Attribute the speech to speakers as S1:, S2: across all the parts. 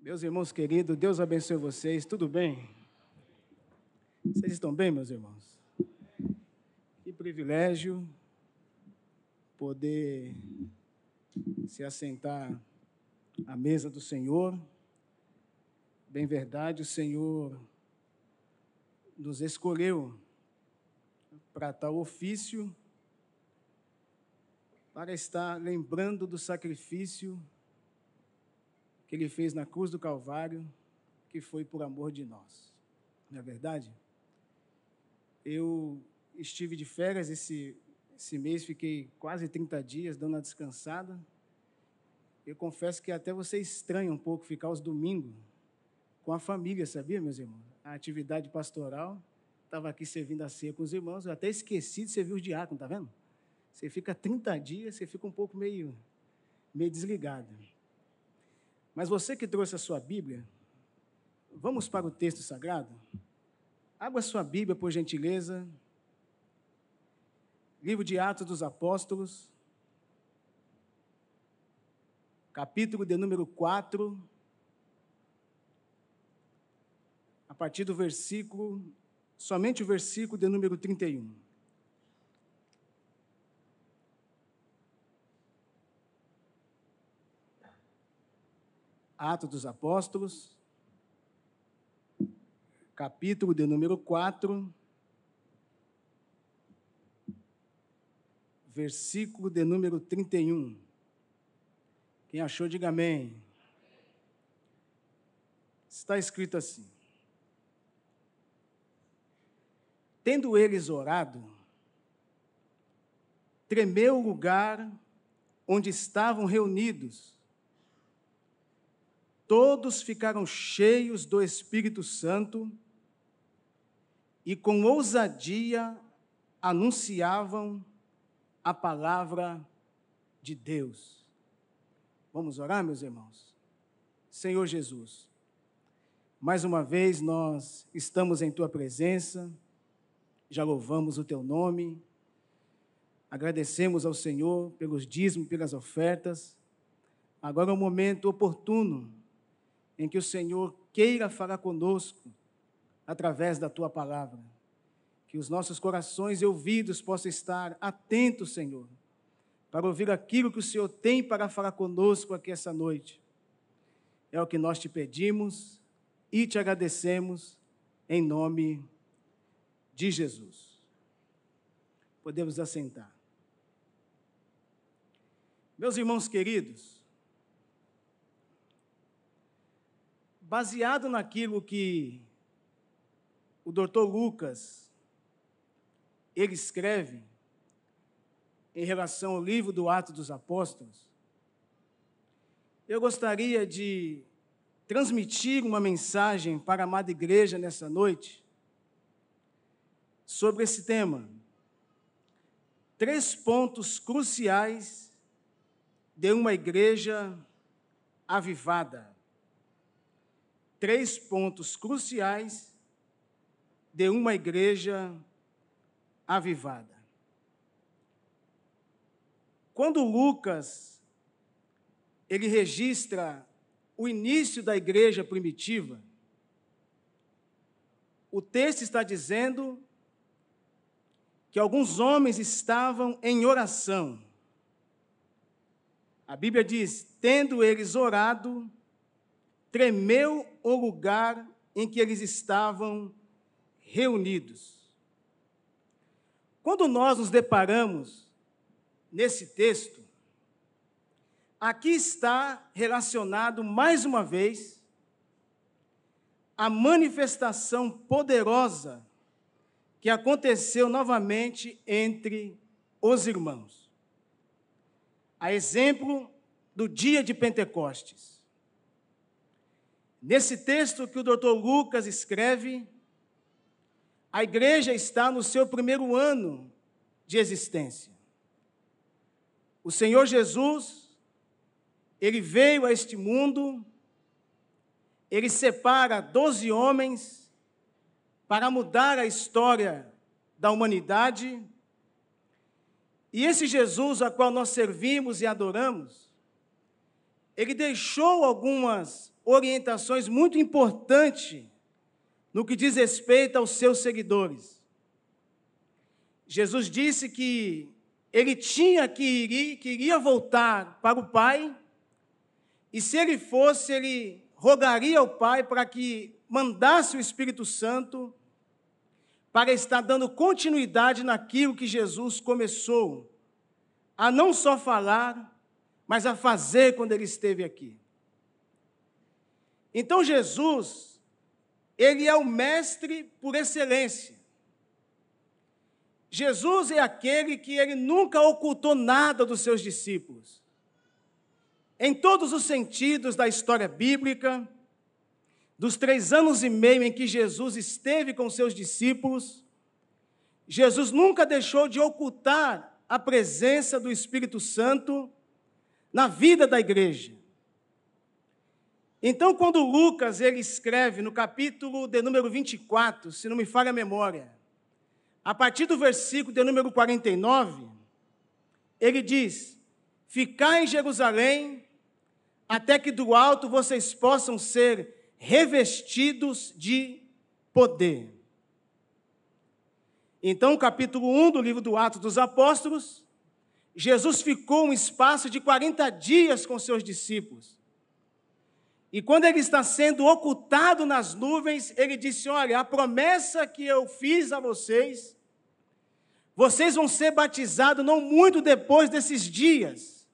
S1: Meus irmãos queridos, Deus abençoe vocês, tudo bem? Vocês estão bem, meus irmãos? Que privilégio poder se assentar à mesa do Senhor. Bem verdade, o Senhor nos escolheu para tal ofício, para estar lembrando do sacrifício que ele fez na cruz do Calvário, que foi por amor de nós. Não é verdade? Eu estive de férias esse, esse mês, fiquei quase 30 dias dando uma descansada. Eu confesso que até você estranha um pouco ficar os domingos com a família, sabia, meus irmãos? A atividade pastoral, estava aqui servindo a ceia com os irmãos, eu até esqueci de servir os diáconos, tá vendo? Você fica 30 dias, você fica um pouco meio, meio desligado. Mas você que trouxe a sua Bíblia, vamos para o texto sagrado? Abra sua Bíblia, por gentileza. Livro de Atos dos Apóstolos, capítulo de número 4, a partir do versículo, somente o versículo de número 31. Atos dos Apóstolos, capítulo de número 4, versículo de número 31. Quem achou, diga amém. Está escrito assim: Tendo eles orado, tremeu o lugar onde estavam reunidos todos ficaram cheios do Espírito Santo e com ousadia anunciavam a palavra de Deus. Vamos orar, meus irmãos? Senhor Jesus, mais uma vez nós estamos em tua presença, já louvamos o teu nome, agradecemos ao Senhor pelos dízimos, pelas ofertas. Agora é o momento oportuno em que o Senhor queira falar conosco através da tua palavra. Que os nossos corações e ouvidos possam estar atentos, Senhor, para ouvir aquilo que o Senhor tem para falar conosco aqui essa noite. É o que nós te pedimos e te agradecemos em nome de Jesus. Podemos assentar. Meus irmãos queridos, baseado naquilo que o doutor Lucas ele escreve em relação ao livro do Ato dos Apóstolos, eu gostaria de transmitir uma mensagem para a amada igreja nessa noite sobre esse tema. Três pontos cruciais de uma igreja avivada três pontos cruciais de uma igreja avivada. Quando Lucas ele registra o início da igreja primitiva, o texto está dizendo que alguns homens estavam em oração. A Bíblia diz: tendo eles orado, tremeu o lugar em que eles estavam reunidos. Quando nós nos deparamos nesse texto, aqui está relacionado mais uma vez a manifestação poderosa que aconteceu novamente entre os irmãos. A exemplo do dia de Pentecostes. Nesse texto que o doutor Lucas escreve, a igreja está no seu primeiro ano de existência. O Senhor Jesus, ele veio a este mundo, ele separa doze homens para mudar a história da humanidade. E esse Jesus a qual nós servimos e adoramos, ele deixou algumas orientações muito importantes no que diz respeito aos seus seguidores. Jesus disse que ele tinha que ir, que iria voltar para o Pai, e se ele fosse, ele rogaria ao Pai para que mandasse o Espírito Santo para estar dando continuidade naquilo que Jesus começou a não só falar, mas a fazer quando ele esteve aqui. Então Jesus, ele é o mestre por excelência. Jesus é aquele que ele nunca ocultou nada dos seus discípulos. Em todos os sentidos da história bíblica, dos três anos e meio em que Jesus esteve com seus discípulos, Jesus nunca deixou de ocultar a presença do Espírito Santo na vida da igreja. Então, quando Lucas ele escreve no capítulo de número 24, se não me falha a memória, a partir do versículo de número 49, ele diz: Ficai em Jerusalém, até que do alto vocês possam ser revestidos de poder. Então, capítulo 1 do livro do Atos dos Apóstolos, Jesus ficou um espaço de 40 dias com seus discípulos. E quando ele está sendo ocultado nas nuvens, ele disse: Olha, a promessa que eu fiz a vocês, vocês vão ser batizados não muito depois desses dias.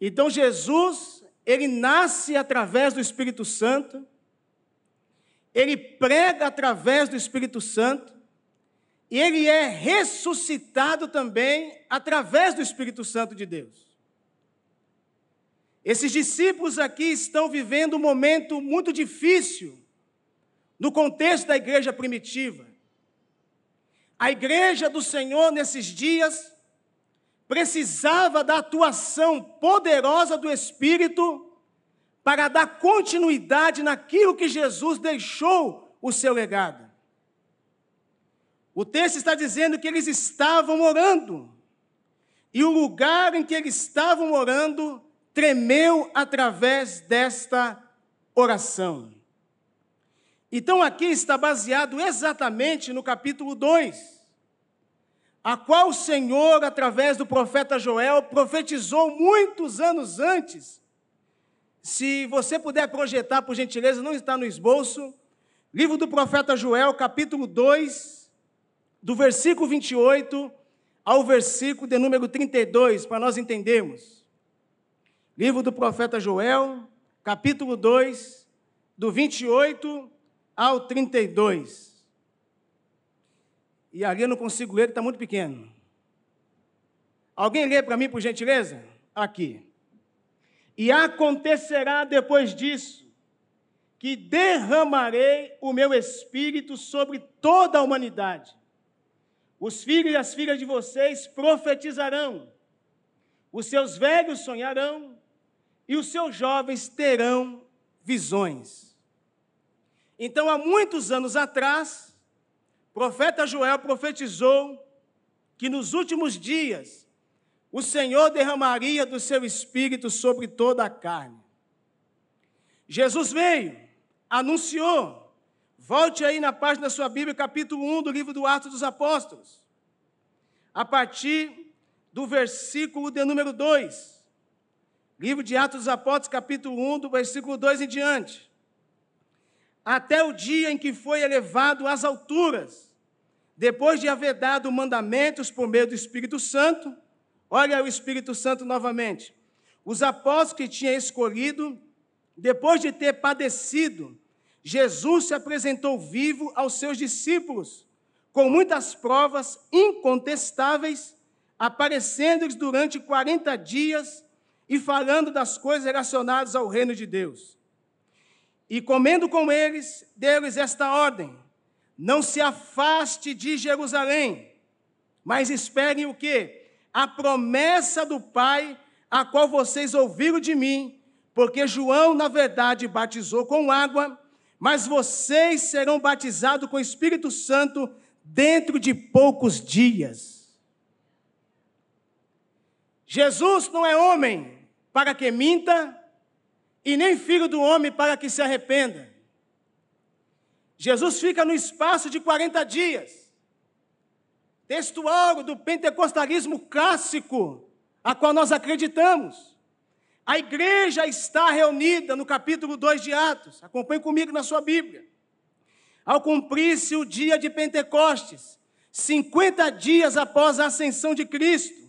S1: Então Jesus, ele nasce através do Espírito Santo, ele prega através do Espírito Santo, e ele é ressuscitado também através do Espírito Santo de Deus. Esses discípulos aqui estão vivendo um momento muito difícil no contexto da igreja primitiva. A igreja do Senhor nesses dias precisava da atuação poderosa do Espírito para dar continuidade naquilo que Jesus deixou o seu legado. O texto está dizendo que eles estavam orando, e o lugar em que eles estavam orando tremeu através desta oração. Então aqui está baseado exatamente no capítulo 2, a qual o Senhor, através do profeta Joel, profetizou muitos anos antes. Se você puder projetar, por gentileza, não está no esboço, livro do profeta Joel, capítulo 2, do versículo 28 ao versículo de número 32, para nós entendermos. Livro do profeta Joel, capítulo 2, do 28 ao 32. E ali eu não consigo ler, está muito pequeno. Alguém lê para mim, por gentileza? Aqui. E acontecerá depois disso, que derramarei o meu espírito sobre toda a humanidade os filhos e as filhas de vocês profetizarão, os seus velhos sonharão e os seus jovens terão visões. Então, há muitos anos atrás, o profeta Joel profetizou que nos últimos dias o Senhor derramaria do seu espírito sobre toda a carne. Jesus veio, anunciou, Volte aí na página da sua Bíblia, capítulo 1 do livro do Atos dos Apóstolos. A partir do versículo de número 2. Livro de Atos dos Apóstolos, capítulo 1, do versículo 2 em diante. Até o dia em que foi elevado às alturas, depois de haver dado mandamentos por meio do Espírito Santo, olha o Espírito Santo novamente. Os apóstolos que tinha escolhido, depois de ter padecido, Jesus se apresentou vivo aos seus discípulos, com muitas provas incontestáveis, aparecendo-lhes durante 40 dias e falando das coisas relacionadas ao reino de Deus. E comendo com eles, deu-lhes esta ordem: não se afaste de Jerusalém, mas esperem o quê? A promessa do Pai, a qual vocês ouviram de mim, porque João, na verdade, batizou com água, mas vocês serão batizados com o Espírito Santo dentro de poucos dias. Jesus não é homem para que minta, e nem filho do homem para que se arrependa. Jesus fica no espaço de 40 dias. Textual do pentecostalismo clássico, a qual nós acreditamos. A igreja está reunida no capítulo 2 de Atos. Acompanhe comigo na sua Bíblia. Ao cumprir-se o dia de Pentecostes, 50 dias após a ascensão de Cristo,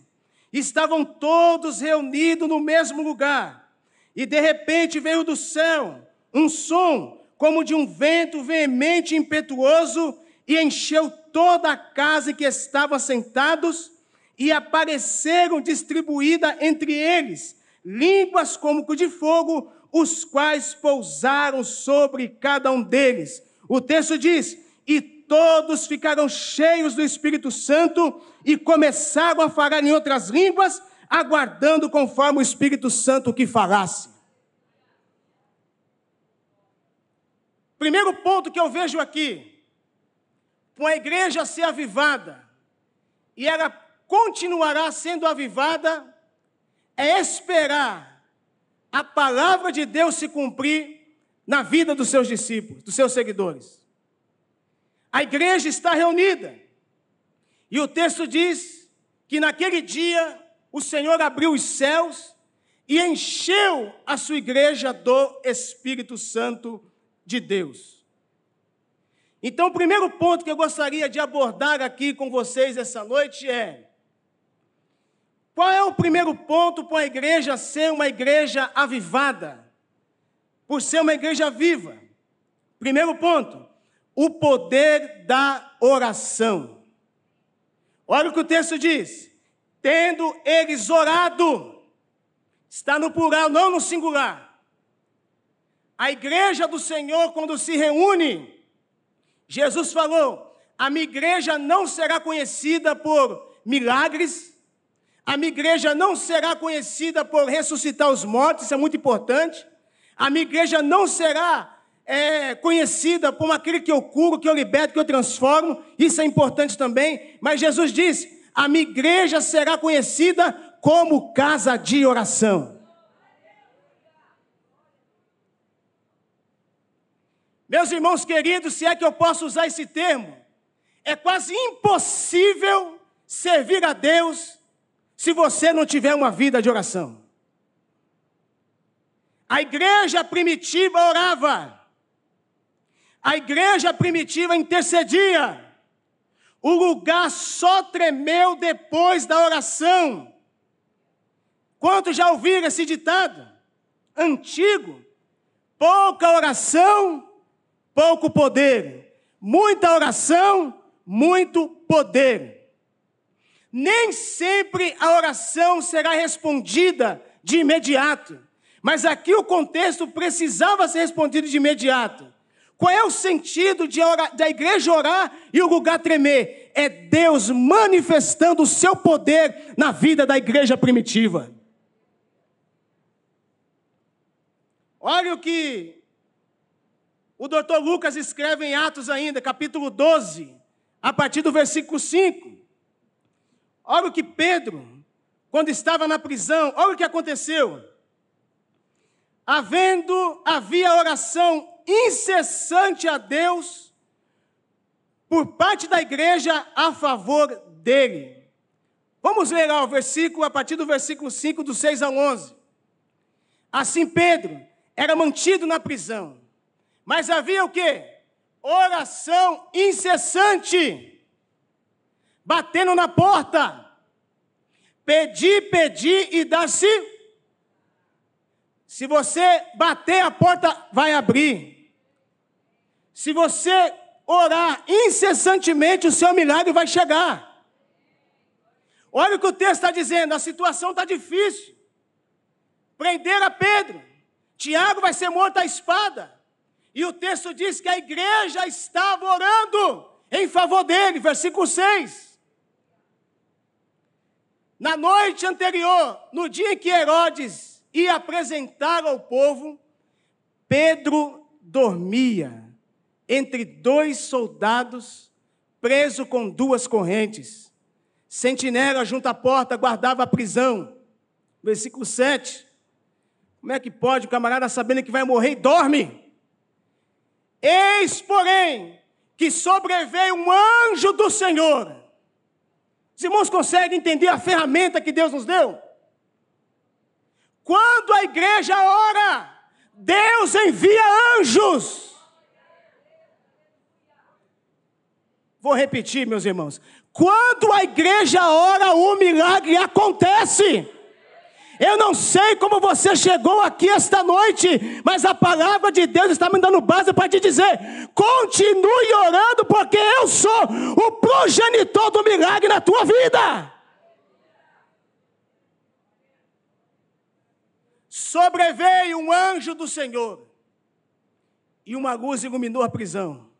S1: estavam todos reunidos no mesmo lugar. E de repente veio do céu um som como de um vento veemente e impetuoso e encheu toda a casa em que estavam sentados e apareceram distribuídas entre eles línguas como de fogo, os quais pousaram sobre cada um deles. O texto diz: E todos ficaram cheios do Espírito Santo e começaram a falar em outras línguas, aguardando conforme o Espírito Santo que falasse. Primeiro ponto que eu vejo aqui, com a igreja ser avivada, e ela continuará sendo avivada, é esperar a palavra de Deus se cumprir na vida dos seus discípulos, dos seus seguidores. A igreja está reunida. E o texto diz que naquele dia o Senhor abriu os céus e encheu a sua igreja do Espírito Santo de Deus. Então, o primeiro ponto que eu gostaria de abordar aqui com vocês essa noite é: qual é o primeiro ponto para a igreja ser uma igreja avivada? Por ser uma igreja viva. Primeiro ponto, o poder da oração. Olha o que o texto diz: tendo eles orado, está no plural, não no singular. A igreja do Senhor, quando se reúne, Jesus falou: a minha igreja não será conhecida por milagres, a minha igreja não será conhecida por ressuscitar os mortos, isso é muito importante. A minha igreja não será é, conhecida como aquele que eu curo, que eu liberto, que eu transformo, isso é importante também, mas Jesus disse: a minha igreja será conhecida como casa de oração. Meus irmãos queridos, se é que eu posso usar esse termo, é quase impossível servir a Deus se você não tiver uma vida de oração. A igreja primitiva orava. A igreja primitiva intercedia. O lugar só tremeu depois da oração. Quantos já ouviram esse ditado? Antigo. Pouca oração, pouco poder. Muita oração, muito poder. Nem sempre a oração será respondida de imediato. Mas aqui o contexto precisava ser respondido de imediato. Qual é o sentido de orar, da igreja orar e o lugar tremer? É Deus manifestando o seu poder na vida da igreja primitiva. Olha o que o doutor Lucas escreve em Atos ainda, capítulo 12, a partir do versículo 5. Olha o que Pedro, quando estava na prisão, olha o que aconteceu. Havendo, havia oração incessante a Deus por parte da igreja a favor dele. Vamos ler lá o versículo, a partir do versículo 5, do 6 ao 11. Assim Pedro era mantido na prisão, mas havia o quê? Oração incessante, batendo na porta. Pedi, pedi e dá-se. Se você bater, a porta vai abrir. Se você orar incessantemente, o seu milagre vai chegar. Olha o que o texto está dizendo: a situação está difícil. Prenderam a Pedro, Tiago vai ser morto à espada. E o texto diz que a igreja estava orando em favor dele, versículo 6. Na noite anterior, no dia em que Herodes ia apresentar ao povo, Pedro dormia entre dois soldados, preso com duas correntes. Sentinela junto à porta guardava a prisão. Versículo 7. Como é que pode o camarada sabendo que vai morrer e dorme? Eis, porém, que sobreveio um anjo do Senhor. Os irmãos conseguem entender a ferramenta que Deus nos deu? Quando a igreja ora, Deus envia anjos. Vou repetir, meus irmãos. Quando a igreja ora, o milagre acontece. Eu não sei como você chegou aqui esta noite, mas a palavra de Deus está me dando base para te dizer: continue orando, porque eu sou o progenitor do milagre na tua vida. Sobreveio um anjo do Senhor, e uma luz iluminou a prisão.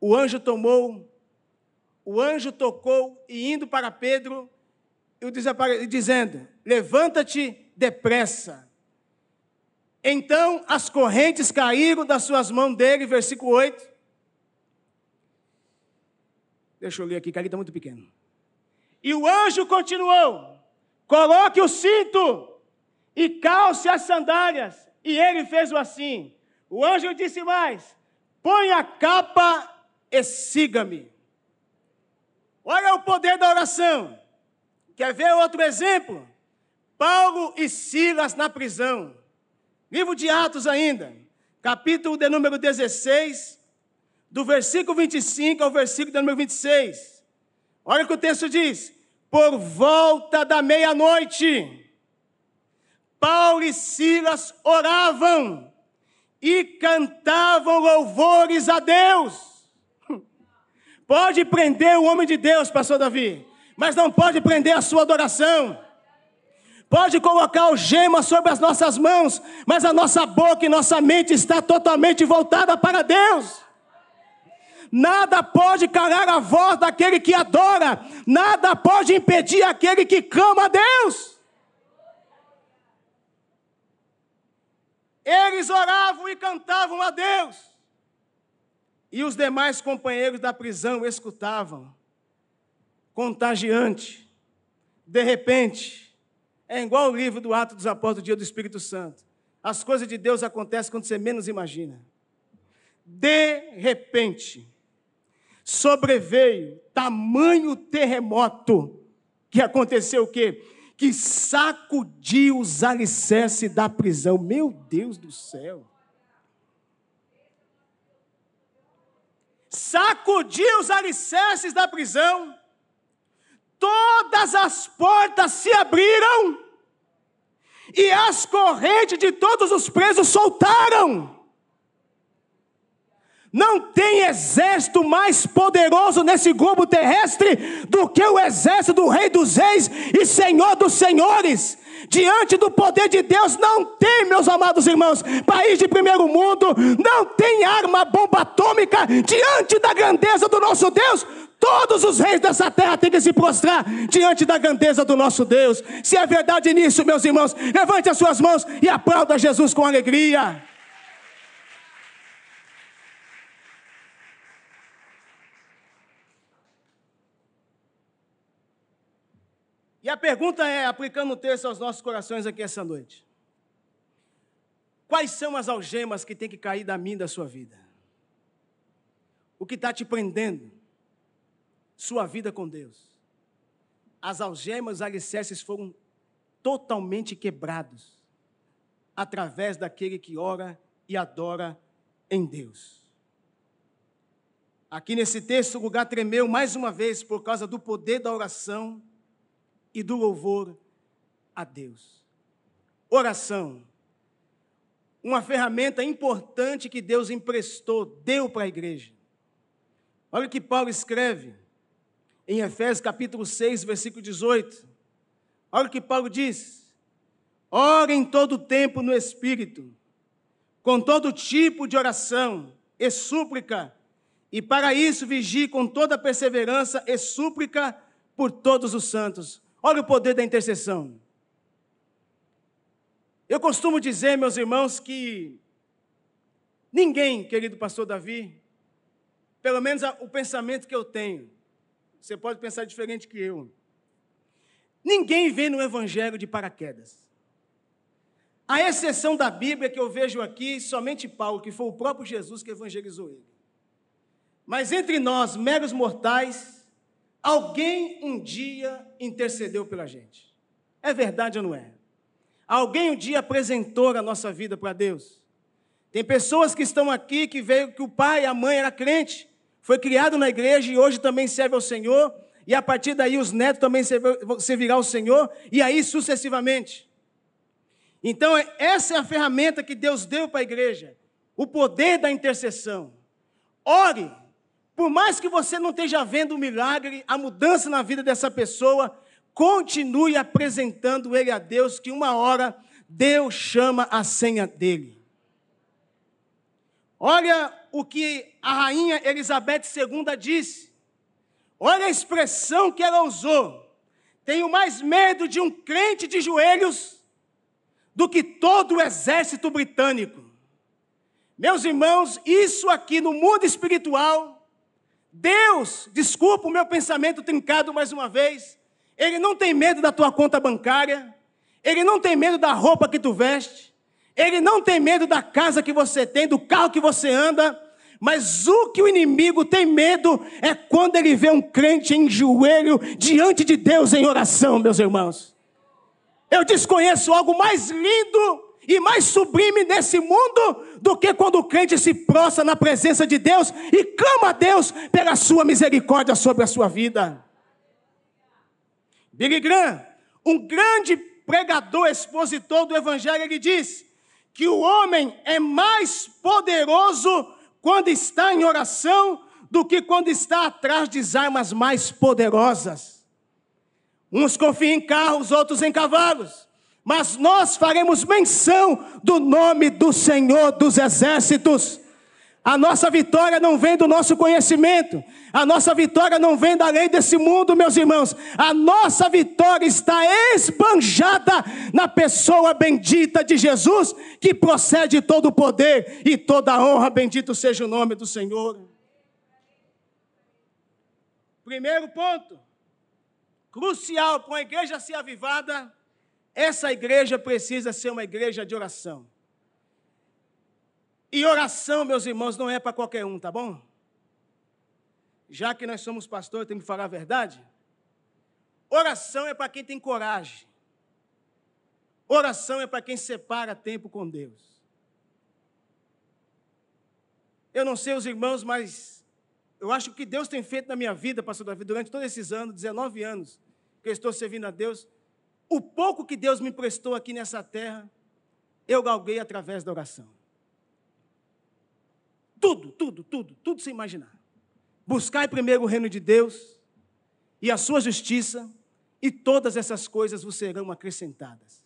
S1: O anjo tomou, o anjo tocou, e indo para Pedro, dizendo: Levanta-te depressa. Então as correntes caíram das suas mãos dele, versículo 8. Deixa eu ler aqui, que ali está muito pequeno. E o anjo continuou: Coloque o cinto e calce as sandálias. E ele fez o assim. O anjo disse mais: Põe a capa e siga-me. Olha o poder da oração. Quer ver outro exemplo? Paulo e Silas na prisão. Livro de Atos ainda, capítulo de número 16, do versículo 25 ao versículo de número 26. Olha o que o texto diz: Por volta da meia-noite, Paulo e Silas oravam e cantavam louvores a Deus. Pode prender o homem de Deus, pastor Davi, mas não pode prender a sua adoração. Pode colocar o gema sobre as nossas mãos, mas a nossa boca e nossa mente está totalmente voltada para Deus. Nada pode calar a voz daquele que adora, nada pode impedir aquele que clama a Deus. Eles oravam e cantavam a Deus. E os demais companheiros da prisão escutavam contagiante. De repente, é igual o livro do Ato dos Apóstolos, dia do Espírito Santo. As coisas de Deus acontecem quando você menos imagina. De repente, sobreveio tamanho terremoto que aconteceu o quê? Que sacudiu os alicerces da prisão. Meu Deus do céu. Sacudiu os alicerces da prisão todas as portas se abriram e as correntes de todos os presos soltaram. Não tem exército mais poderoso nesse globo terrestre do que o exército do Rei dos Reis e Senhor dos Senhores. Diante do poder de Deus, não tem, meus amados irmãos, país de primeiro mundo, não tem arma bomba atômica. Diante da grandeza do nosso Deus, Todos os reis dessa terra têm que se prostrar diante da grandeza do nosso Deus. Se é verdade nisso, meus irmãos, levante as suas mãos e aplauda Jesus com alegria. A pergunta é, aplicando o texto aos nossos corações aqui essa noite: Quais são as algemas que tem que cair da mim da sua vida? O que está te prendendo? sua vida com Deus. As algemas, os alicerces foram totalmente quebrados através daquele que ora e adora em Deus. Aqui nesse texto, o lugar tremeu mais uma vez por causa do poder da oração e do louvor a Deus. Oração, uma ferramenta importante que Deus emprestou, deu para a igreja. Olha o que Paulo escreve em Efésios capítulo 6, versículo 18. Olha o que Paulo diz: Orem todo o tempo no Espírito, com todo tipo de oração e súplica, e para isso vigie com toda perseverança e súplica por todos os santos. Olha o poder da intercessão. Eu costumo dizer, meus irmãos, que ninguém, querido pastor Davi, pelo menos o pensamento que eu tenho, você pode pensar diferente que eu. Ninguém vem no Evangelho de paraquedas. A exceção da Bíblia que eu vejo aqui, somente Paulo, que foi o próprio Jesus que evangelizou ele. Mas entre nós, meros mortais, alguém um dia intercedeu pela gente. É verdade ou não é? Alguém um dia apresentou a nossa vida para Deus. Tem pessoas que estão aqui que veio que o pai e a mãe era crente, foi criado na igreja e hoje também serve ao Senhor, e a partir daí os netos também servirão ao Senhor, e aí sucessivamente. Então, essa é a ferramenta que Deus deu para a igreja, o poder da intercessão. Ore, por mais que você não esteja vendo o milagre, a mudança na vida dessa pessoa, continue apresentando ele a Deus, que uma hora Deus chama a senha dele. Olha o que a rainha Elizabeth II disse. Olha a expressão que ela usou. Tenho mais medo de um crente de joelhos do que todo o exército britânico. Meus irmãos, isso aqui no mundo espiritual, Deus, desculpa o meu pensamento trincado mais uma vez, ele não tem medo da tua conta bancária, ele não tem medo da roupa que tu veste, ele não tem medo da casa que você tem, do carro que você anda, mas o que o inimigo tem medo é quando ele vê um crente em joelho diante de Deus em oração, meus irmãos. Eu desconheço algo mais lindo e mais sublime nesse mundo do que quando o crente se prostra na presença de Deus e clama a Deus pela sua misericórdia sobre a sua vida. Billy Graham, um grande pregador, expositor do Evangelho, ele diz que o homem é mais poderoso quando está em oração do que quando está atrás de armas mais poderosas. Uns confiam em carros, outros em cavalos. Mas nós faremos menção do nome do Senhor dos Exércitos. A nossa vitória não vem do nosso conhecimento, a nossa vitória não vem da lei desse mundo, meus irmãos. A nossa vitória está esbanjada na pessoa bendita de Jesus, que procede todo o poder e toda a honra. Bendito seja o nome do Senhor. Primeiro ponto, crucial para uma igreja ser avivada, essa igreja precisa ser uma igreja de oração. E oração, meus irmãos, não é para qualquer um, tá bom? Já que nós somos pastores, temos que falar a verdade. Oração é para quem tem coragem. Oração é para quem separa tempo com Deus. Eu não sei os irmãos, mas eu acho que Deus tem feito na minha vida, pastor Davi, durante todos esses anos, 19 anos que eu estou servindo a Deus, o pouco que Deus me emprestou aqui nessa terra, eu galguei através da oração. Tudo, tudo, tudo, tudo sem imaginar. Buscai primeiro o reino de Deus e a sua justiça, e todas essas coisas vos serão acrescentadas.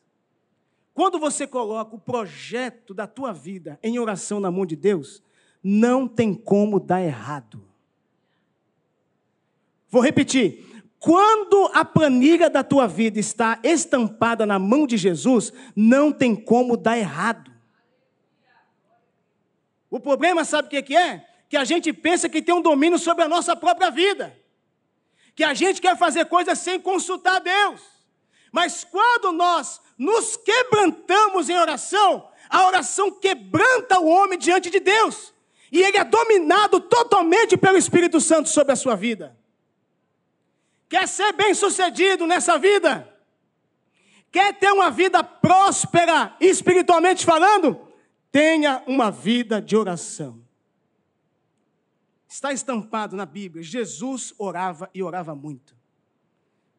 S1: Quando você coloca o projeto da tua vida em oração na mão de Deus, não tem como dar errado. Vou repetir. Quando a planilha da tua vida está estampada na mão de Jesus, não tem como dar errado. O problema, sabe o que é? Que a gente pensa que tem um domínio sobre a nossa própria vida. Que a gente quer fazer coisas sem consultar Deus. Mas quando nós nos quebrantamos em oração, a oração quebranta o homem diante de Deus. E ele é dominado totalmente pelo Espírito Santo sobre a sua vida. Quer ser bem sucedido nessa vida? Quer ter uma vida próspera, espiritualmente falando? Tenha uma vida de oração. Está estampado na Bíblia, Jesus orava e orava muito.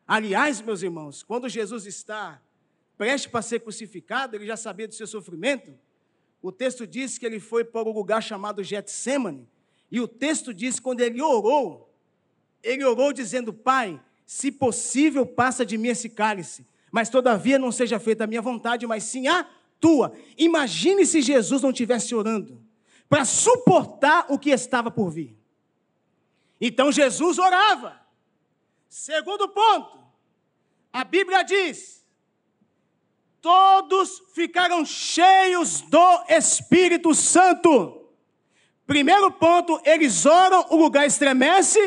S1: Aliás, meus irmãos, quando Jesus está prestes para ser crucificado, ele já sabia do seu sofrimento. O texto diz que ele foi para um lugar chamado Getsemane. E o texto diz que quando ele orou, ele orou dizendo: Pai, se possível, passa de mim esse cálice, mas todavia não seja feita a minha vontade, mas sim a tua. Imagine se Jesus não estivesse orando para suportar o que estava por vir. Então Jesus orava. Segundo ponto, a Bíblia diz: todos ficaram cheios do Espírito Santo. Primeiro ponto, eles oram, o lugar estremece.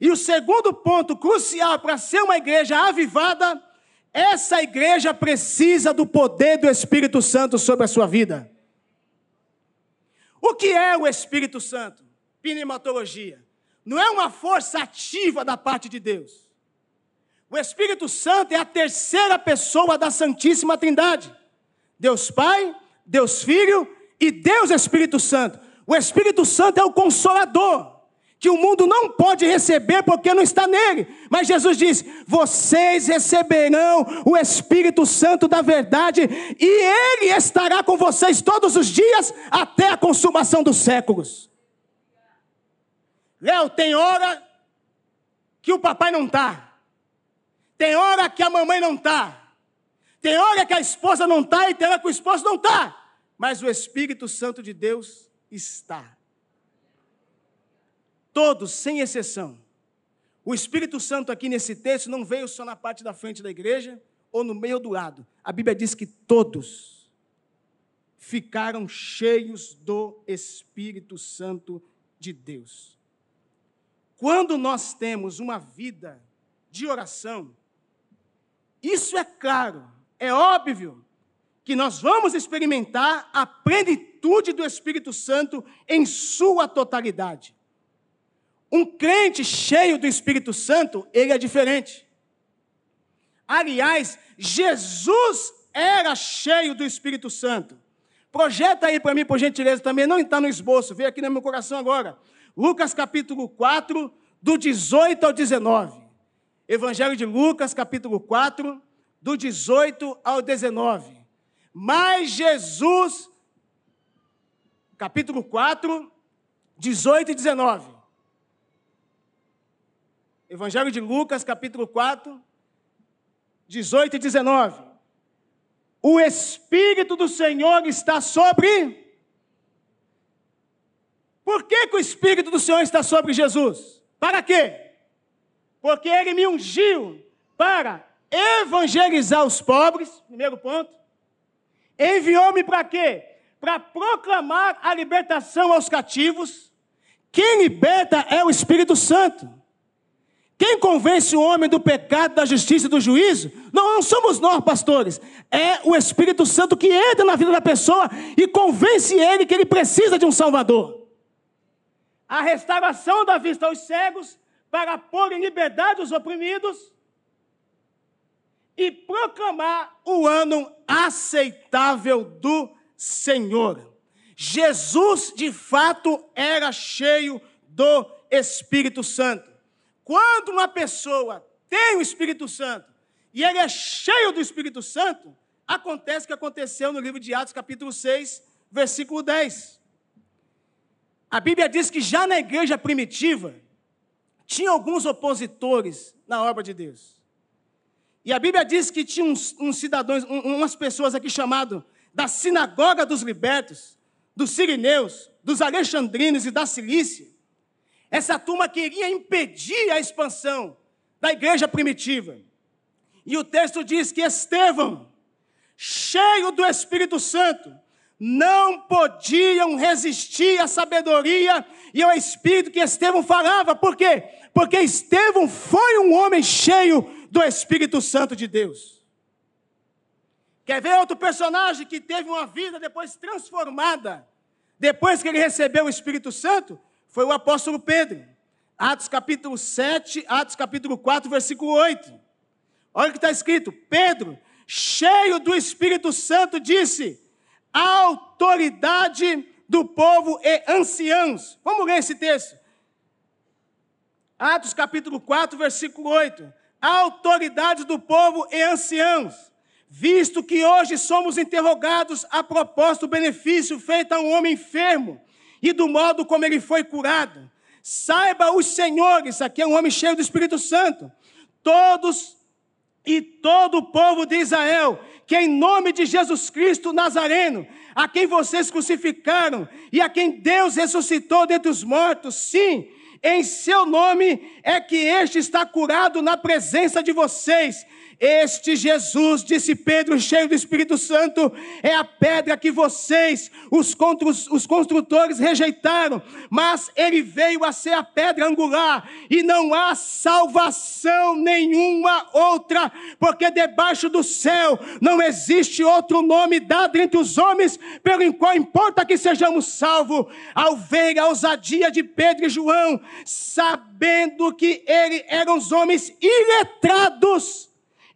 S1: E o segundo ponto crucial para ser uma igreja avivada essa igreja precisa do poder do Espírito Santo sobre a sua vida. O que é o Espírito Santo? Pneumatologia. Não é uma força ativa da parte de Deus. O Espírito Santo é a terceira pessoa da Santíssima Trindade. Deus Pai, Deus Filho e Deus Espírito Santo. O Espírito Santo é o consolador que o mundo não pode receber porque não está nele. Mas Jesus diz: vocês receberão o Espírito Santo da verdade, e ele estará com vocês todos os dias até a consumação dos séculos. Léo, tem hora que o papai não está, tem hora que a mamãe não está, tem hora que a esposa não está e tem hora que o esposo não está, mas o Espírito Santo de Deus está. Todos, sem exceção. O Espírito Santo aqui nesse texto não veio só na parte da frente da igreja ou no meio do lado. A Bíblia diz que todos ficaram cheios do Espírito Santo de Deus. Quando nós temos uma vida de oração, isso é claro, é óbvio que nós vamos experimentar a plenitude do Espírito Santo em sua totalidade. Um crente cheio do Espírito Santo, ele é diferente. Aliás, Jesus era cheio do Espírito Santo. Projeta aí para mim, por gentileza, também não está no esboço, veio aqui no meu coração agora. Lucas capítulo 4, do 18 ao 19. Evangelho de Lucas, capítulo 4, do 18 ao 19. Mas Jesus, capítulo 4, 18 e 19. Evangelho de Lucas, capítulo 4, 18 e 19. O Espírito do Senhor está sobre. Por que, que o Espírito do Senhor está sobre Jesus? Para quê? Porque ele me ungiu para evangelizar os pobres, primeiro ponto. Enviou-me para quê? Para proclamar a libertação aos cativos. Quem liberta é o Espírito Santo. Quem convence o homem do pecado, da justiça e do juízo? Não, não somos nós, pastores. É o Espírito Santo que entra na vida da pessoa e convence ele que ele precisa de um Salvador. A restauração da vista aos cegos, para pôr em liberdade os oprimidos e proclamar o ano aceitável do Senhor. Jesus, de fato, era cheio do Espírito Santo. Quando uma pessoa tem o Espírito Santo e ele é cheio do Espírito Santo, acontece o que aconteceu no livro de Atos, capítulo 6, versículo 10. A Bíblia diz que já na igreja primitiva tinha alguns opositores na obra de Deus. E a Bíblia diz que tinha uns, uns cidadãos, um, umas pessoas aqui chamadas da sinagoga dos libertos, dos sirineus, dos alexandrinos e da Cilícia, essa turma queria impedir a expansão da igreja primitiva. E o texto diz que Estevão, cheio do Espírito Santo, não podiam resistir à sabedoria e ao espírito que Estevão falava. Por quê? Porque Estevão foi um homem cheio do Espírito Santo de Deus. Quer ver outro personagem que teve uma vida depois transformada, depois que ele recebeu o Espírito Santo? Foi o apóstolo Pedro. Atos capítulo 7, Atos capítulo 4, versículo 8. Olha o que está escrito: Pedro, cheio do Espírito Santo, disse: autoridade do povo e anciãos. Vamos ler esse texto. Atos capítulo 4, versículo 8. A autoridade do povo e anciãos, visto que hoje somos interrogados a propósito do benefício feito a um homem enfermo e do modo como ele foi curado. Saiba os senhores, aqui é um homem cheio do Espírito Santo, todos e todo o povo de Israel, que em nome de Jesus Cristo Nazareno, a quem vocês crucificaram e a quem Deus ressuscitou dentre os mortos, sim, em seu nome é que este está curado na presença de vocês. Este Jesus, disse Pedro, cheio do Espírito Santo, é a pedra que vocês, os, construtores, rejeitaram, mas ele veio a ser a pedra angular, e não há salvação nenhuma outra, porque debaixo do céu não existe outro nome dado entre os homens, pelo qual importa que sejamos salvos. Ao ver a ousadia de Pedro e João, sabendo que eles eram os homens iletrados,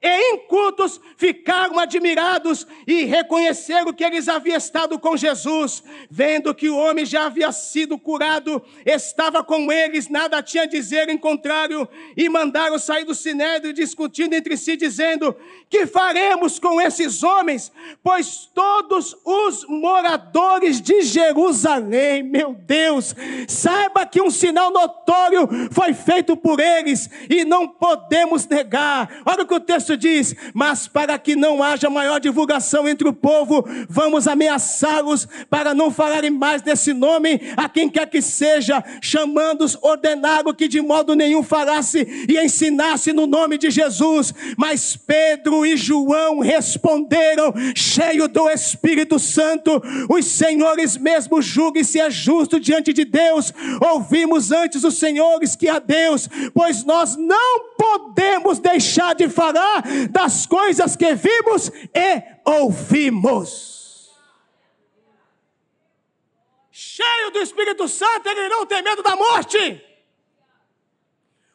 S1: e incultos ficaram admirados e reconheceram que eles haviam estado com Jesus, vendo que o homem já havia sido curado, estava com eles, nada tinha a dizer em contrário, e mandaram sair do sinédrio discutindo entre si, dizendo: Que faremos com esses homens? Pois todos os moradores de Jerusalém, meu Deus, saiba que um sinal notório foi feito por eles e não podemos negar. Olha o que o texto texto diz: Mas para que não haja maior divulgação entre o povo, vamos ameaçá-los para não falarem mais desse nome a quem quer que seja, chamando-os, ordenaram que de modo nenhum falasse e ensinasse no nome de Jesus. Mas Pedro e João responderam, cheio do Espírito Santo: Os senhores mesmo julguem se é justo diante de Deus. Ouvimos antes os senhores que a Deus, pois nós não podemos deixar de falar das coisas que vimos e ouvimos. Cheio do Espírito Santo, ele não tem medo da morte.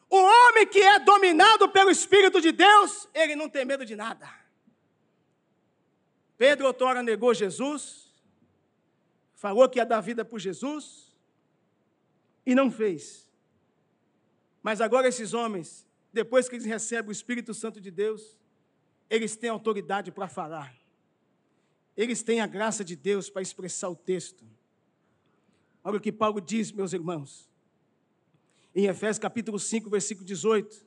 S1: O homem que é dominado pelo Espírito de Deus, ele não tem medo de nada. Pedro outrora negou Jesus, falou que ia dar vida por Jesus, e não fez. Mas agora esses homens depois que eles recebem o Espírito Santo de Deus, eles têm autoridade para falar. Eles têm a graça de Deus para expressar o texto. Olha o que Paulo diz, meus irmãos. Em Efésios capítulo 5, versículo 18.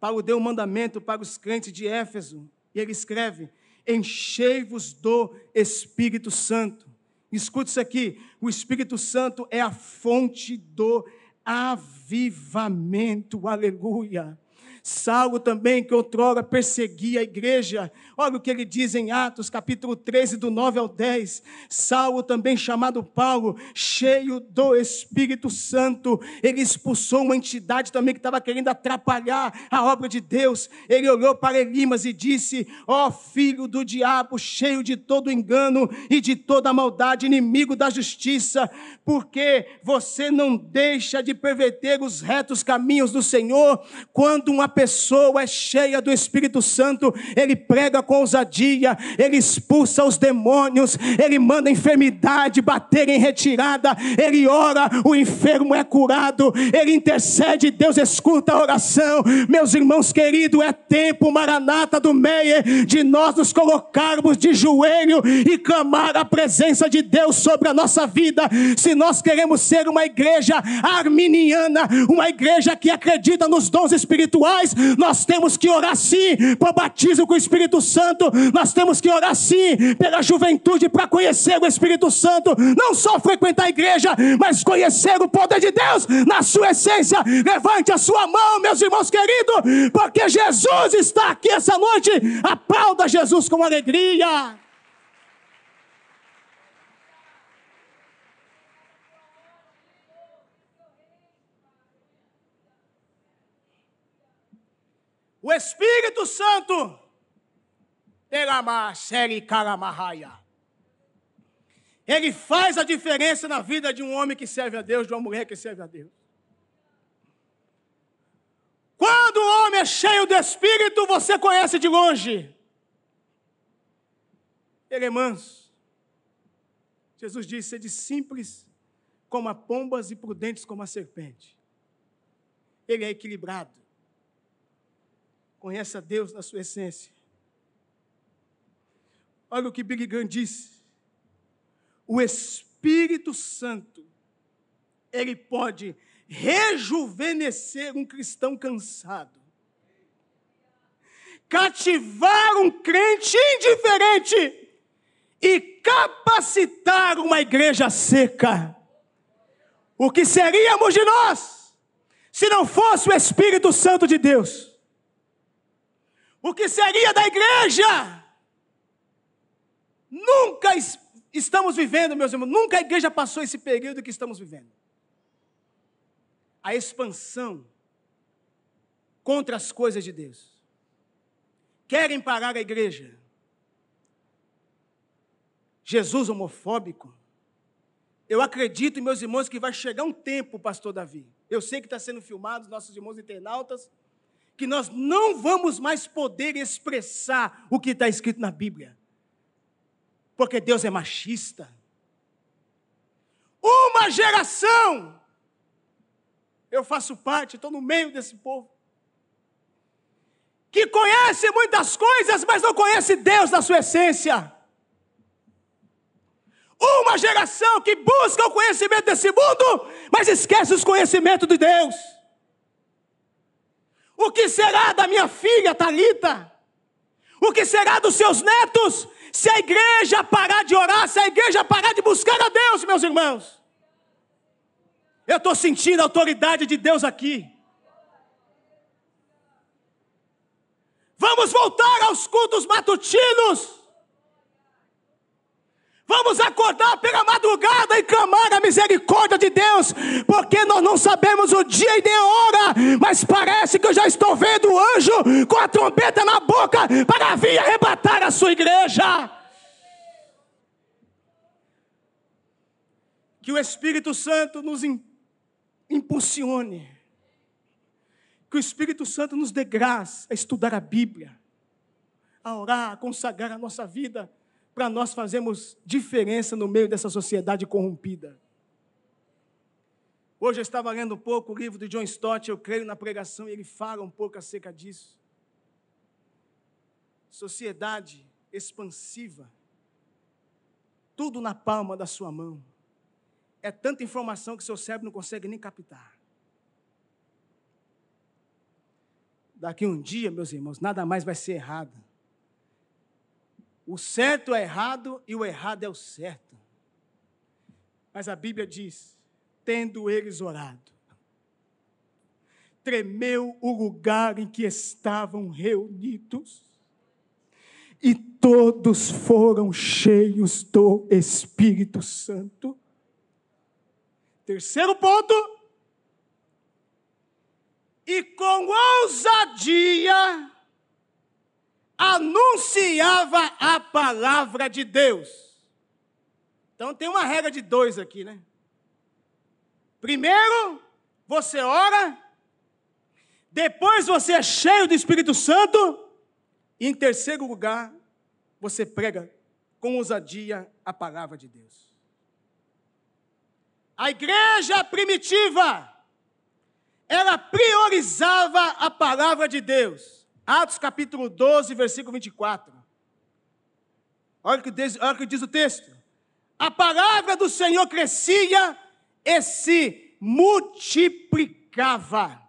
S1: Paulo deu um mandamento para os crentes de Éfeso, e ele escreve: Enchei-vos do Espírito Santo. Escute isso aqui: o Espírito Santo é a fonte do avivamento, aleluia. Saulo também, que outrora perseguia a igreja. Olha o que ele diz em Atos, capítulo 13, do 9 ao 10. Saulo, também chamado Paulo, cheio do Espírito Santo, ele expulsou uma entidade também que estava querendo atrapalhar a obra de Deus. Ele olhou para Elimas e disse: Ó oh, filho do diabo, cheio de todo engano e de toda maldade, inimigo da justiça, porque você não deixa de perverter os retos caminhos do Senhor, quando uma pessoa é cheia do Espírito Santo, ele prega com ousadia, ele expulsa os demônios, ele manda a enfermidade bater em retirada, ele ora, o enfermo é curado, ele intercede, Deus escuta a oração. Meus irmãos queridos, é tempo, Maranata do Meia, de nós nos colocarmos de joelho e clamar a presença de Deus sobre a nossa vida. Se nós queremos ser uma igreja arminiana, uma igreja que acredita nos dons espirituais, nós temos que orar sim para o batismo com o Espírito Santo, nós temos que orar sim pela juventude para conhecer o Espírito Santo, não só frequentar a igreja, mas conhecer o poder de Deus na sua essência. Levante a sua mão, meus irmãos queridos, porque Jesus está aqui essa noite. Aplauda Jesus com alegria. O Espírito Santo, ele faz a diferença na vida de um homem que serve a Deus, de uma mulher que serve a Deus. Quando o homem é cheio do Espírito, você conhece de longe. Ele é manso. Jesus disse: sede simples como a pombas e prudentes como a serpente. Ele é equilibrado conhece a Deus na sua essência. Olha o que Billy Graham disse. O Espírito Santo, ele pode rejuvenescer um cristão cansado, cativar um crente indiferente e capacitar uma igreja seca. O que seríamos de nós se não fosse o Espírito Santo de Deus? O que seria da igreja? Nunca estamos vivendo, meus irmãos, nunca a igreja passou esse período que estamos vivendo. A expansão contra as coisas de Deus. Querem parar a igreja. Jesus homofóbico. Eu acredito, meus irmãos, que vai chegar um tempo, pastor Davi. Eu sei que está sendo filmado, nossos irmãos internautas, que nós não vamos mais poder expressar o que está escrito na Bíblia. Porque Deus é machista. Uma geração, eu faço parte, estou no meio desse povo, que conhece muitas coisas, mas não conhece Deus na sua essência. Uma geração que busca o conhecimento desse mundo, mas esquece os conhecimentos de Deus. O que será da minha filha Talita? O que será dos seus netos? Se a igreja parar de orar, se a igreja parar de buscar a Deus, meus irmãos. Eu estou sentindo a autoridade de Deus aqui. Vamos voltar aos cultos matutinos. Vamos acordar pela madrugada e clamar a misericórdia de Deus, porque nós não sabemos o dia e nem a hora, mas parece que eu já estou vendo o anjo com a trombeta na boca para vir arrebatar a sua igreja. Que o Espírito Santo nos impulsione que o Espírito Santo nos dê graça a estudar a Bíblia, a orar, a consagrar a nossa vida, para nós fazermos diferença no meio dessa sociedade corrompida. Hoje eu estava lendo um pouco o livro de John Stott, eu creio na pregação, e ele fala um pouco acerca disso. Sociedade expansiva, tudo na palma da sua mão. É tanta informação que seu cérebro não consegue nem captar. daqui um dia, meus irmãos, nada mais vai ser errado. O certo é errado e o errado é o certo. Mas a Bíblia diz: tendo eles orado, tremeu o lugar em que estavam reunidos, e todos foram cheios do Espírito Santo. Terceiro ponto, e com ousadia anunciava a palavra de Deus. Então tem uma regra de dois aqui, né? Primeiro, você ora, depois você é cheio do Espírito Santo, e em terceiro lugar, você prega com ousadia a palavra de Deus. A igreja primitiva ela priorizava a palavra de Deus. Atos capítulo 12, versículo 24. Olha o que diz, olha o, que diz o texto. A palavra do Senhor crescia e se multiplicava.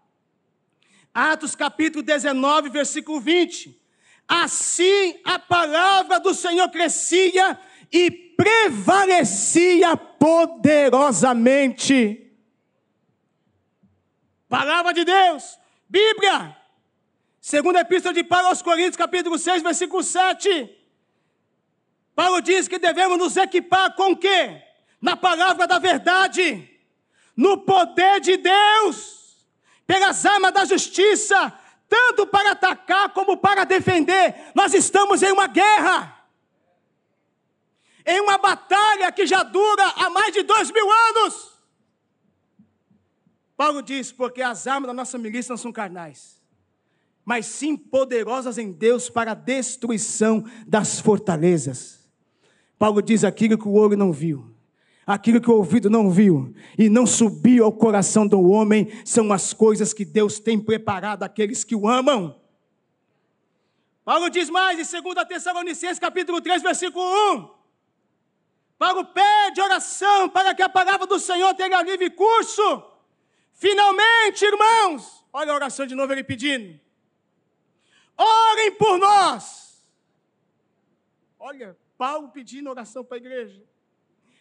S1: Atos capítulo 19, versículo 20. Assim a palavra do Senhor crescia e prevalecia poderosamente. Palavra de Deus, Bíblia. Segunda Epístola de Paulo aos Coríntios, capítulo 6, versículo 7. Paulo diz que devemos nos equipar com o quê? Na palavra da verdade, no poder de Deus, pelas armas da justiça, tanto para atacar como para defender. Nós estamos em uma guerra, em uma batalha que já dura há mais de dois mil anos. Paulo diz: porque as armas da nossa milícia não são carnais, mas sim poderosas em Deus para a destruição das fortalezas. Paulo diz: aquilo que o olho não viu, aquilo que o ouvido não viu e não subiu ao coração do homem, são as coisas que Deus tem preparado àqueles que o amam. Paulo diz mais em 2 Tessalonicenses capítulo 3, versículo 1. Paulo pede oração para que a palavra do Senhor tenha livre curso Finalmente, irmãos, olha a oração de novo ele pedindo. Orem por nós. Olha, Paulo pedindo oração para a igreja.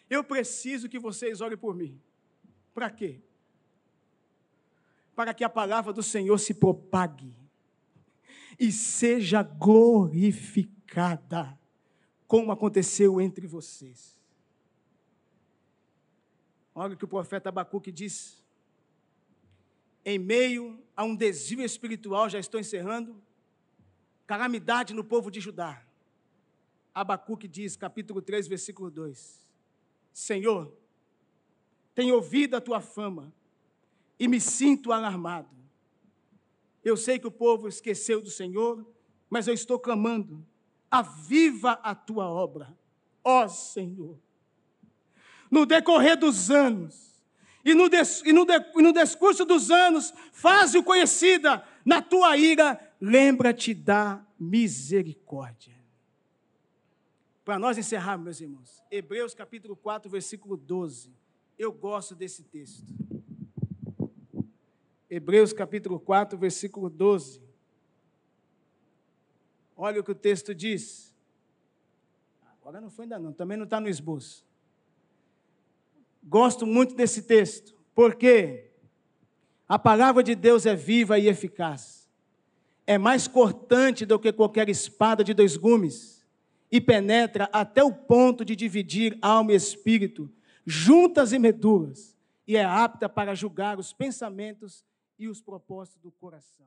S1: Eu preciso que vocês orem por mim. Para quê? Para que a palavra do Senhor se propague. e seja glorificada, como aconteceu entre vocês. Olha o que o profeta Abacuque diz. Em meio a um desvio espiritual, já estou encerrando, calamidade no povo de Judá. Abacuque diz, capítulo 3, versículo 2: Senhor, tenho ouvido a tua fama e me sinto alarmado. Eu sei que o povo esqueceu do Senhor, mas eu estou clamando: aviva a tua obra, ó Senhor. No decorrer dos anos, e no, des, e, no de, e no discurso dos anos, faz-o conhecida, na tua ira, lembra-te da misericórdia. Para nós encerrarmos, meus irmãos, Hebreus capítulo 4, versículo 12. Eu gosto desse texto. Hebreus capítulo 4, versículo 12. Olha o que o texto diz. Agora não foi ainda não, também não está no esboço. Gosto muito desse texto, porque a palavra de Deus é viva e eficaz. É mais cortante do que qualquer espada de dois gumes e penetra até o ponto de dividir alma e espírito, juntas e medulas, e é apta para julgar os pensamentos e os propósitos do coração.